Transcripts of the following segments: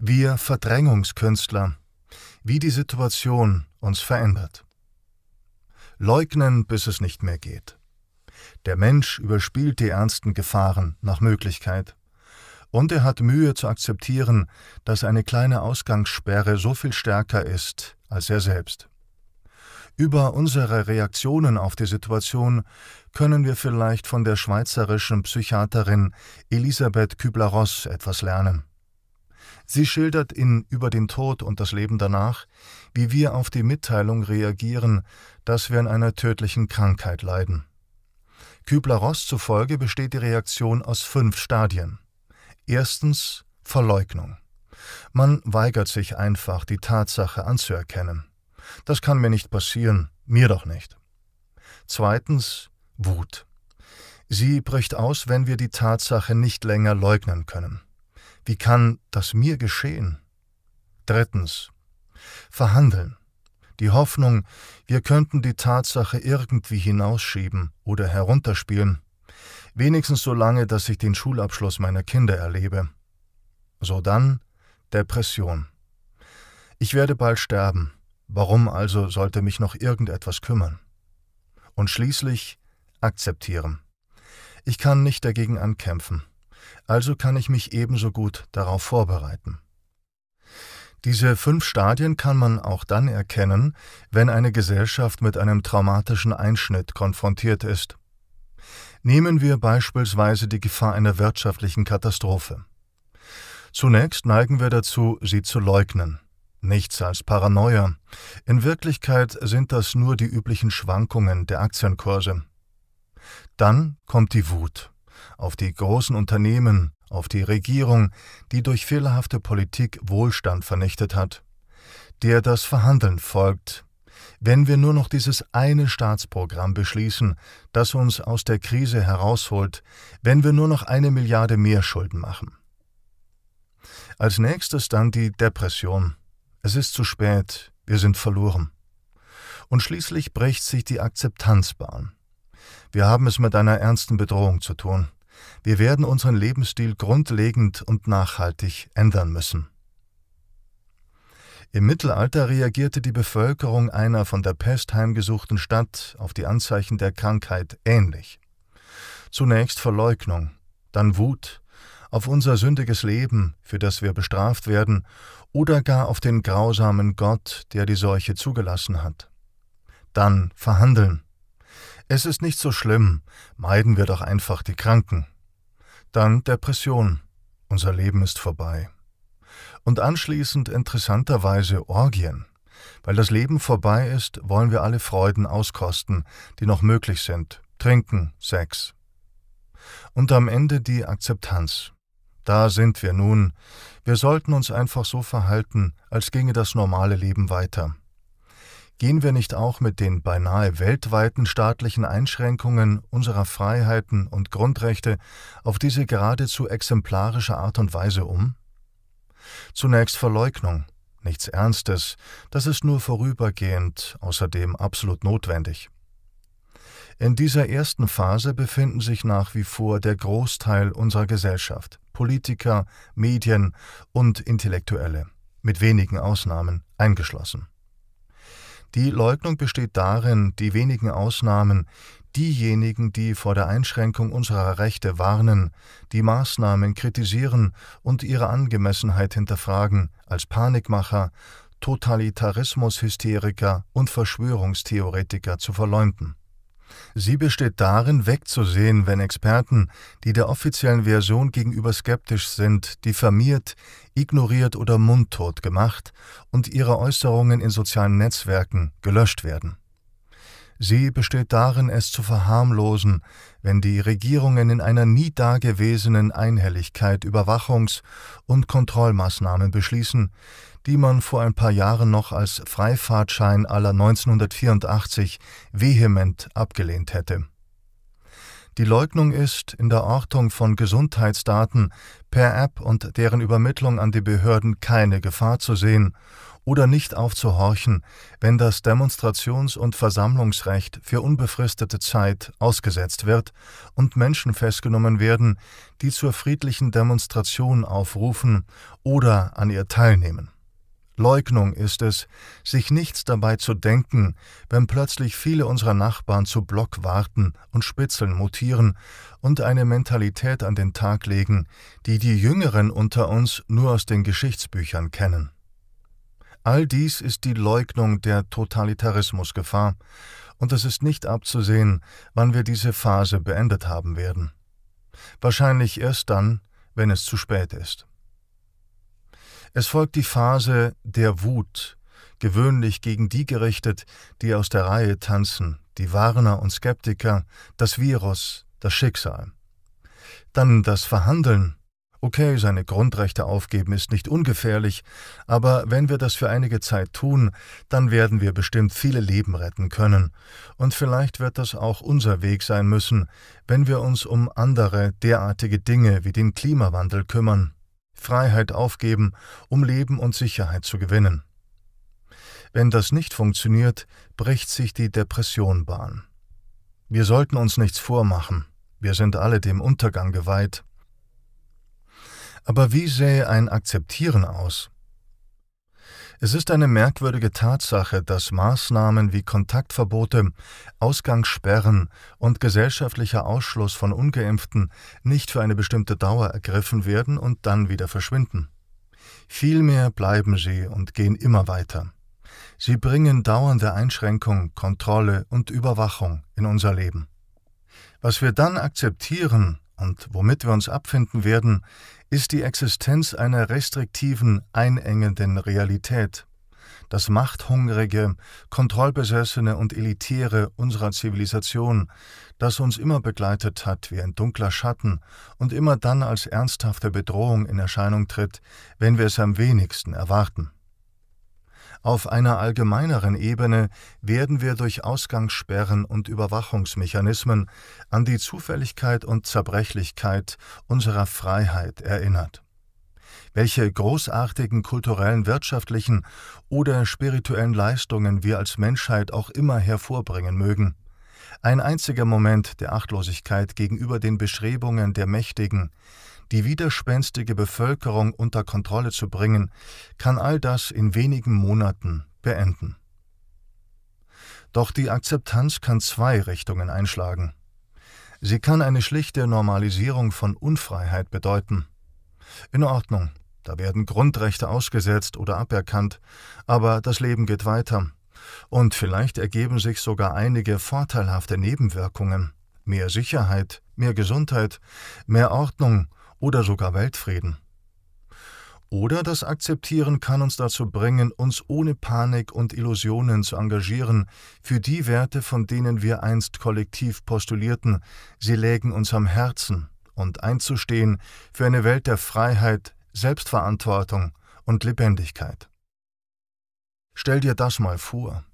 Wir Verdrängungskünstler, wie die Situation uns verändert. Leugnen, bis es nicht mehr geht. Der Mensch überspielt die ernsten Gefahren nach Möglichkeit. Und er hat Mühe zu akzeptieren, dass eine kleine Ausgangssperre so viel stärker ist als er selbst. Über unsere Reaktionen auf die Situation können wir vielleicht von der schweizerischen Psychiaterin Elisabeth Kübler-Ross etwas lernen. Sie schildert in Über den Tod und das Leben danach, wie wir auf die Mitteilung reagieren, dass wir an einer tödlichen Krankheit leiden. Kübler-Ross zufolge besteht die Reaktion aus fünf Stadien. Erstens Verleugnung. Man weigert sich einfach, die Tatsache anzuerkennen. Das kann mir nicht passieren, mir doch nicht. Zweitens Wut. Sie bricht aus, wenn wir die Tatsache nicht länger leugnen können. Wie kann das mir geschehen? Drittens. Verhandeln. Die Hoffnung, wir könnten die Tatsache irgendwie hinausschieben oder herunterspielen. Wenigstens so lange, dass ich den Schulabschluss meiner Kinder erlebe. So dann Depression. Ich werde bald sterben. Warum also sollte mich noch irgendetwas kümmern? Und schließlich akzeptieren. Ich kann nicht dagegen ankämpfen, also kann ich mich ebenso gut darauf vorbereiten. Diese fünf Stadien kann man auch dann erkennen, wenn eine Gesellschaft mit einem traumatischen Einschnitt konfrontiert ist. Nehmen wir beispielsweise die Gefahr einer wirtschaftlichen Katastrophe. Zunächst neigen wir dazu, sie zu leugnen, Nichts als Paranoia. In Wirklichkeit sind das nur die üblichen Schwankungen der Aktienkurse. Dann kommt die Wut auf die großen Unternehmen, auf die Regierung, die durch fehlerhafte Politik Wohlstand vernichtet hat, der das Verhandeln folgt, wenn wir nur noch dieses eine Staatsprogramm beschließen, das uns aus der Krise herausholt, wenn wir nur noch eine Milliarde mehr Schulden machen. Als nächstes dann die Depression, es ist zu spät, wir sind verloren. Und schließlich bricht sich die Akzeptanzbahn. Wir haben es mit einer ernsten Bedrohung zu tun. Wir werden unseren Lebensstil grundlegend und nachhaltig ändern müssen. Im Mittelalter reagierte die Bevölkerung einer von der Pest heimgesuchten Stadt auf die Anzeichen der Krankheit ähnlich. Zunächst Verleugnung, dann Wut, auf unser sündiges Leben, für das wir bestraft werden, oder gar auf den grausamen Gott, der die Seuche zugelassen hat. Dann verhandeln. Es ist nicht so schlimm, meiden wir doch einfach die Kranken. Dann Depression. Unser Leben ist vorbei. Und anschließend interessanterweise Orgien. Weil das Leben vorbei ist, wollen wir alle Freuden auskosten, die noch möglich sind. Trinken, Sex. Und am Ende die Akzeptanz. Da sind wir nun. Wir sollten uns einfach so verhalten, als ginge das normale Leben weiter. Gehen wir nicht auch mit den beinahe weltweiten staatlichen Einschränkungen unserer Freiheiten und Grundrechte auf diese geradezu exemplarische Art und Weise um? Zunächst Verleugnung, nichts Ernstes, das ist nur vorübergehend, außerdem absolut notwendig. In dieser ersten Phase befinden sich nach wie vor der Großteil unserer Gesellschaft, Politiker, Medien und Intellektuelle, mit wenigen Ausnahmen eingeschlossen. Die Leugnung besteht darin, die wenigen Ausnahmen, diejenigen, die vor der Einschränkung unserer Rechte warnen, die Maßnahmen kritisieren und ihre Angemessenheit hinterfragen, als Panikmacher, Totalitarismushysteriker und Verschwörungstheoretiker zu verleumden. Sie besteht darin, wegzusehen, wenn Experten, die der offiziellen Version gegenüber skeptisch sind, diffamiert, ignoriert oder mundtot gemacht und ihre Äußerungen in sozialen Netzwerken gelöscht werden. Sie besteht darin, es zu verharmlosen, wenn die Regierungen in einer nie dagewesenen Einhelligkeit Überwachungs- und Kontrollmaßnahmen beschließen, die man vor ein paar Jahren noch als Freifahrtschein aller 1984 vehement abgelehnt hätte. Die Leugnung ist, in der Ortung von Gesundheitsdaten per App und deren Übermittlung an die Behörden keine Gefahr zu sehen oder nicht aufzuhorchen, wenn das Demonstrations- und Versammlungsrecht für unbefristete Zeit ausgesetzt wird und Menschen festgenommen werden, die zur friedlichen Demonstration aufrufen oder an ihr teilnehmen. Leugnung ist es, sich nichts dabei zu denken, wenn plötzlich viele unserer Nachbarn zu Blockwarten und Spitzeln mutieren und eine Mentalität an den Tag legen, die die Jüngeren unter uns nur aus den Geschichtsbüchern kennen. All dies ist die Leugnung der Totalitarismusgefahr, und es ist nicht abzusehen, wann wir diese Phase beendet haben werden. Wahrscheinlich erst dann, wenn es zu spät ist. Es folgt die Phase der Wut, gewöhnlich gegen die gerichtet, die aus der Reihe tanzen, die Warner und Skeptiker, das Virus, das Schicksal. Dann das Verhandeln Okay, seine Grundrechte aufgeben ist nicht ungefährlich, aber wenn wir das für einige Zeit tun, dann werden wir bestimmt viele Leben retten können. Und vielleicht wird das auch unser Weg sein müssen, wenn wir uns um andere derartige Dinge wie den Klimawandel kümmern. Freiheit aufgeben, um Leben und Sicherheit zu gewinnen. Wenn das nicht funktioniert, bricht sich die Depression Bahn. Wir sollten uns nichts vormachen. Wir sind alle dem Untergang geweiht. Aber wie sähe ein Akzeptieren aus? Es ist eine merkwürdige Tatsache, dass Maßnahmen wie Kontaktverbote, Ausgangssperren und gesellschaftlicher Ausschluss von ungeimpften nicht für eine bestimmte Dauer ergriffen werden und dann wieder verschwinden. Vielmehr bleiben sie und gehen immer weiter. Sie bringen dauernde Einschränkung, Kontrolle und Überwachung in unser Leben. Was wir dann akzeptieren und womit wir uns abfinden werden, ist die Existenz einer restriktiven, einengenden Realität. Das machthungrige, kontrollbesessene und elitäre unserer Zivilisation, das uns immer begleitet hat wie ein dunkler Schatten und immer dann als ernsthafte Bedrohung in Erscheinung tritt, wenn wir es am wenigsten erwarten. Auf einer allgemeineren Ebene werden wir durch Ausgangssperren und Überwachungsmechanismen an die Zufälligkeit und Zerbrechlichkeit unserer Freiheit erinnert. Welche großartigen kulturellen, wirtschaftlichen oder spirituellen Leistungen wir als Menschheit auch immer hervorbringen mögen, ein einziger Moment der Achtlosigkeit gegenüber den Bestrebungen der Mächtigen, die widerspenstige Bevölkerung unter Kontrolle zu bringen, kann all das in wenigen Monaten beenden. Doch die Akzeptanz kann zwei Richtungen einschlagen. Sie kann eine schlichte Normalisierung von Unfreiheit bedeuten. In Ordnung, da werden Grundrechte ausgesetzt oder aberkannt, aber das Leben geht weiter. Und vielleicht ergeben sich sogar einige vorteilhafte Nebenwirkungen. Mehr Sicherheit, mehr Gesundheit, mehr Ordnung oder sogar Weltfrieden. Oder das Akzeptieren kann uns dazu bringen, uns ohne Panik und Illusionen zu engagieren für die Werte, von denen wir einst kollektiv postulierten, sie lägen uns am Herzen, und einzustehen für eine Welt der Freiheit, Selbstverantwortung und Lebendigkeit. Stell dir das mal vor.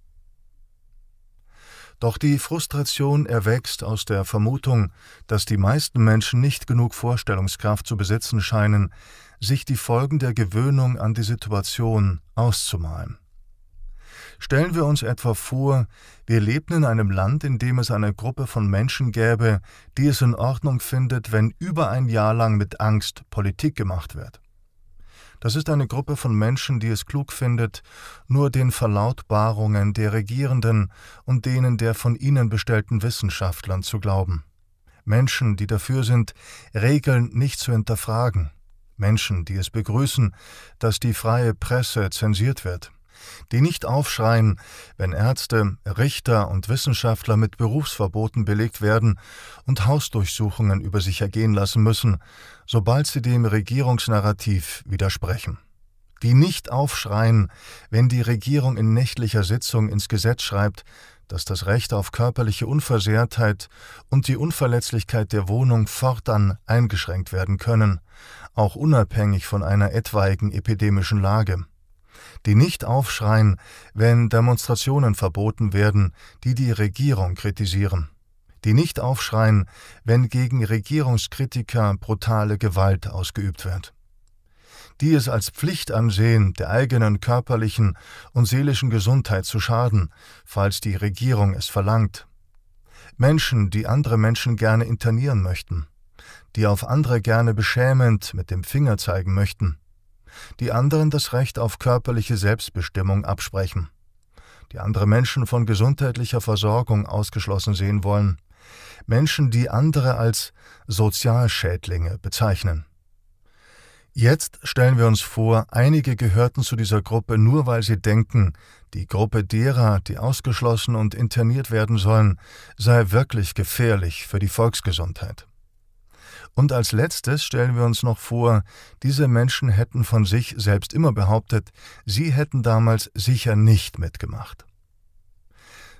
Doch die Frustration erwächst aus der Vermutung, dass die meisten Menschen nicht genug Vorstellungskraft zu besitzen scheinen, sich die Folgen der Gewöhnung an die Situation auszumalen. Stellen wir uns etwa vor, wir lebten in einem Land, in dem es eine Gruppe von Menschen gäbe, die es in Ordnung findet, wenn über ein Jahr lang mit Angst Politik gemacht wird. Das ist eine Gruppe von Menschen, die es klug findet, nur den Verlautbarungen der Regierenden und denen der von ihnen bestellten Wissenschaftlern zu glauben. Menschen, die dafür sind, Regeln nicht zu hinterfragen. Menschen, die es begrüßen, dass die freie Presse zensiert wird die nicht aufschreien, wenn Ärzte, Richter und Wissenschaftler mit Berufsverboten belegt werden und Hausdurchsuchungen über sich ergehen lassen müssen, sobald sie dem Regierungsnarrativ widersprechen. Die nicht aufschreien, wenn die Regierung in nächtlicher Sitzung ins Gesetz schreibt, dass das Recht auf körperliche Unversehrtheit und die Unverletzlichkeit der Wohnung fortan eingeschränkt werden können, auch unabhängig von einer etwaigen epidemischen Lage die nicht aufschreien, wenn Demonstrationen verboten werden, die die Regierung kritisieren, die nicht aufschreien, wenn gegen Regierungskritiker brutale Gewalt ausgeübt wird, die es als Pflicht ansehen, der eigenen körperlichen und seelischen Gesundheit zu schaden, falls die Regierung es verlangt, Menschen, die andere Menschen gerne internieren möchten, die auf andere gerne beschämend mit dem Finger zeigen möchten, die anderen das Recht auf körperliche Selbstbestimmung absprechen, die andere Menschen von gesundheitlicher Versorgung ausgeschlossen sehen wollen, Menschen, die andere als Sozialschädlinge bezeichnen. Jetzt stellen wir uns vor, einige gehörten zu dieser Gruppe nur weil sie denken, die Gruppe derer, die ausgeschlossen und interniert werden sollen, sei wirklich gefährlich für die Volksgesundheit. Und als letztes stellen wir uns noch vor, diese Menschen hätten von sich selbst immer behauptet, sie hätten damals sicher nicht mitgemacht.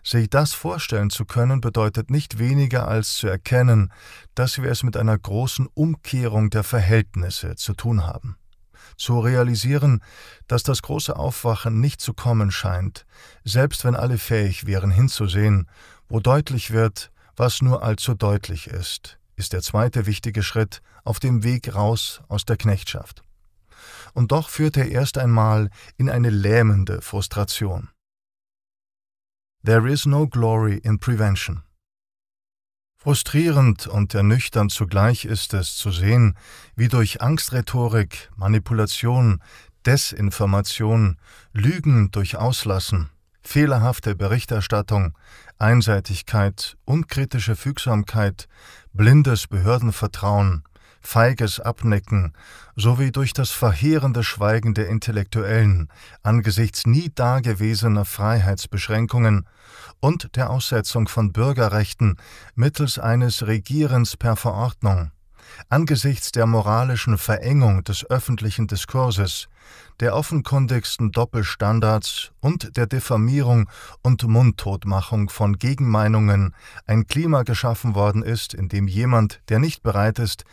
Sich das vorstellen zu können, bedeutet nicht weniger als zu erkennen, dass wir es mit einer großen Umkehrung der Verhältnisse zu tun haben. Zu realisieren, dass das große Aufwachen nicht zu kommen scheint, selbst wenn alle fähig wären hinzusehen, wo deutlich wird, was nur allzu deutlich ist, ist der zweite wichtige Schritt auf dem Weg raus aus der Knechtschaft. Und doch führt er erst einmal in eine lähmende Frustration. There is no glory in prevention. Frustrierend und ernüchternd zugleich ist es zu sehen, wie durch Angstrhetorik, Manipulation, Desinformation, Lügen durch Auslassen, fehlerhafte Berichterstattung, Einseitigkeit, unkritische Fügsamkeit, blindes Behördenvertrauen, feiges Abnecken sowie durch das verheerende Schweigen der Intellektuellen angesichts nie dagewesener Freiheitsbeschränkungen und der Aussetzung von Bürgerrechten mittels eines Regierens per Verordnung. Angesichts der moralischen Verengung des öffentlichen Diskurses, der offenkundigsten Doppelstandards und der Diffamierung und Mundtotmachung von Gegenmeinungen ein Klima geschaffen worden ist, in dem jemand, der nicht bereit ist,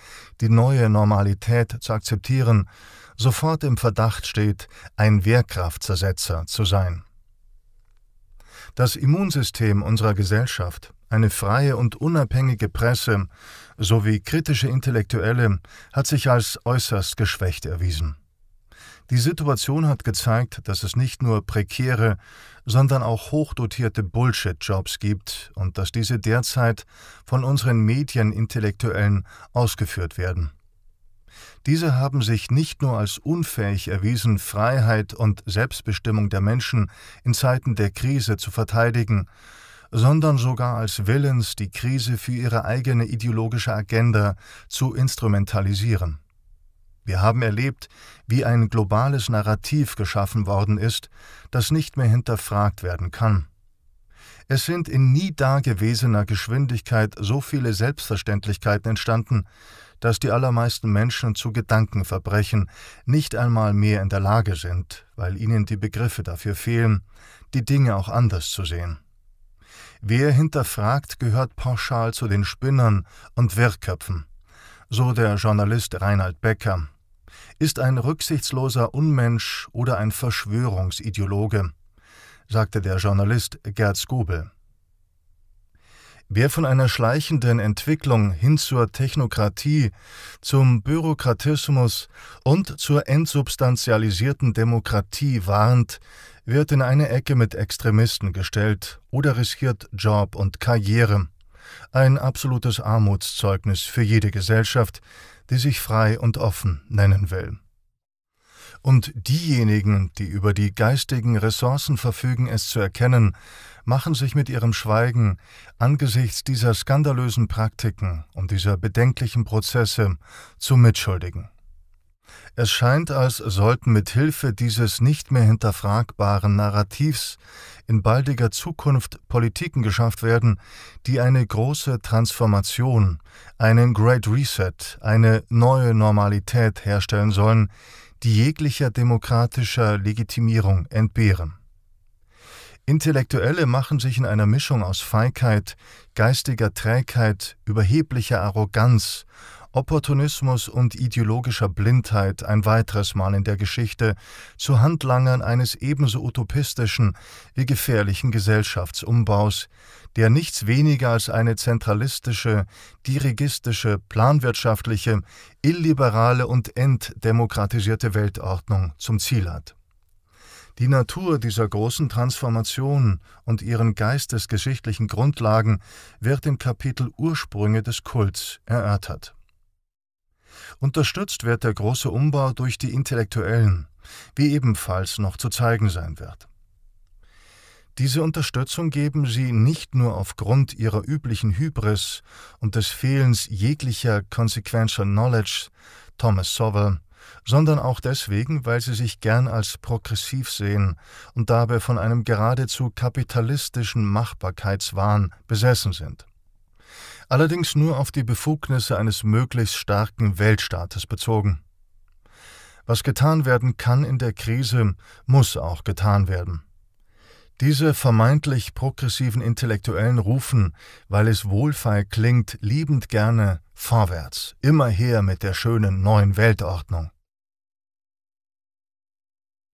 die neue Normalität zu akzeptieren, sofort im Verdacht steht, ein Wehrkraftzersetzer zu sein. Das Immunsystem unserer Gesellschaft, eine freie und unabhängige Presse sowie kritische Intellektuelle hat sich als äußerst geschwächt erwiesen. Die Situation hat gezeigt, dass es nicht nur prekäre, sondern auch hochdotierte Bullshit-Jobs gibt und dass diese derzeit von unseren Medienintellektuellen ausgeführt werden. Diese haben sich nicht nur als unfähig erwiesen, Freiheit und Selbstbestimmung der Menschen in Zeiten der Krise zu verteidigen, sondern sogar als willens, die Krise für ihre eigene ideologische Agenda zu instrumentalisieren. Wir haben erlebt, wie ein globales Narrativ geschaffen worden ist, das nicht mehr hinterfragt werden kann. Es sind in nie dagewesener Geschwindigkeit so viele Selbstverständlichkeiten entstanden, dass die allermeisten Menschen zu Gedankenverbrechen nicht einmal mehr in der Lage sind, weil ihnen die Begriffe dafür fehlen, die Dinge auch anders zu sehen. Wer hinterfragt, gehört pauschal zu den Spinnern und Wirrköpfen. So der Journalist Reinhard Becker. Ist ein rücksichtsloser Unmensch oder ein Verschwörungsideologe, sagte der Journalist Gerd Skobel. Wer von einer schleichenden Entwicklung hin zur Technokratie, zum Bürokratismus und zur entsubstantialisierten Demokratie warnt, wird in eine Ecke mit Extremisten gestellt oder riskiert Job und Karriere. Ein absolutes Armutszeugnis für jede Gesellschaft, die sich frei und offen nennen will. Und diejenigen, die über die geistigen Ressourcen verfügen, es zu erkennen, machen sich mit ihrem Schweigen angesichts dieser skandalösen Praktiken und dieser bedenklichen Prozesse zu Mitschuldigen. Es scheint, als sollten mit Hilfe dieses nicht mehr hinterfragbaren Narrativs in baldiger Zukunft Politiken geschafft werden, die eine große Transformation, einen Great Reset, eine neue Normalität herstellen sollen, die jeglicher demokratischer Legitimierung entbehren. Intellektuelle machen sich in einer Mischung aus Feigheit, geistiger Trägheit, überheblicher Arroganz, Opportunismus und ideologischer Blindheit ein weiteres Mal in der Geschichte zu Handlangern eines ebenso utopistischen wie gefährlichen Gesellschaftsumbaus, der nichts weniger als eine zentralistische, dirigistische, planwirtschaftliche, illiberale und entdemokratisierte Weltordnung zum Ziel hat. Die Natur dieser großen Transformation und ihren geistesgeschichtlichen Grundlagen wird im Kapitel Ursprünge des Kults erörtert. Unterstützt wird der große Umbau durch die Intellektuellen, wie ebenfalls noch zu zeigen sein wird. Diese Unterstützung geben sie nicht nur aufgrund ihrer üblichen Hybris und des Fehlens jeglicher consequential knowledge, Thomas Sowell, sondern auch deswegen, weil sie sich gern als progressiv sehen und dabei von einem geradezu kapitalistischen Machbarkeitswahn besessen sind. Allerdings nur auf die Befugnisse eines möglichst starken Weltstaates bezogen. Was getan werden kann in der Krise, muss auch getan werden. Diese vermeintlich progressiven Intellektuellen rufen, weil es wohlfeil klingt, liebend gerne vorwärts, immer her mit der schönen neuen Weltordnung.